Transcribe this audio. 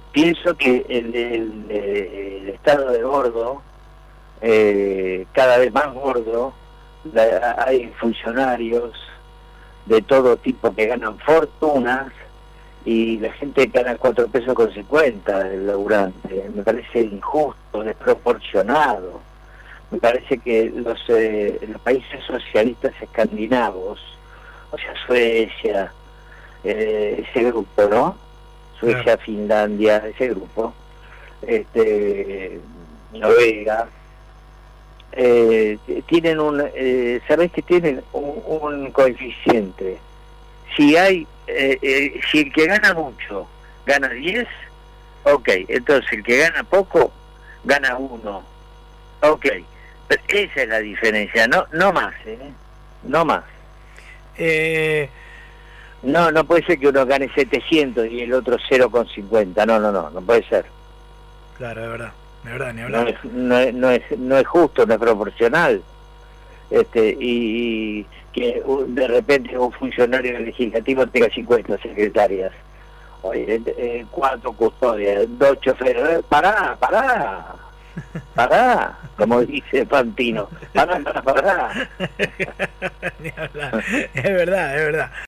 pienso que el, el, estado de gordo, eh, cada vez más gordo, hay funcionarios de todo tipo que ganan fortunas y la gente gana cuatro pesos con 50 el laburante. Me parece injusto, desproporcionado. Me parece que los, eh, los países socialistas escandinavos, o sea, Suecia, eh, ese grupo, ¿no? Suecia, Finlandia, ese grupo, este, Noruega, eh, tienen un, eh, sabes que tienen un, coeficiente. Si hay, eh, eh, si el que gana mucho gana 10, ok, entonces el que gana poco gana 1, ok, pero esa es la diferencia, no, no más, ¿eh? no más. No, no puede ser que uno gane 700 y el otro 0,50, no, no, no, no puede ser. Claro, de verdad. No es, no, es, no, es, justo, no es proporcional. Este, y, que de repente un funcionario legislativo tenga 50 secretarias. Oye, eh, cuatro custodias, dos choferes. Eh, pará, pará, pará, como dice Fantino. Pará, pará, pará.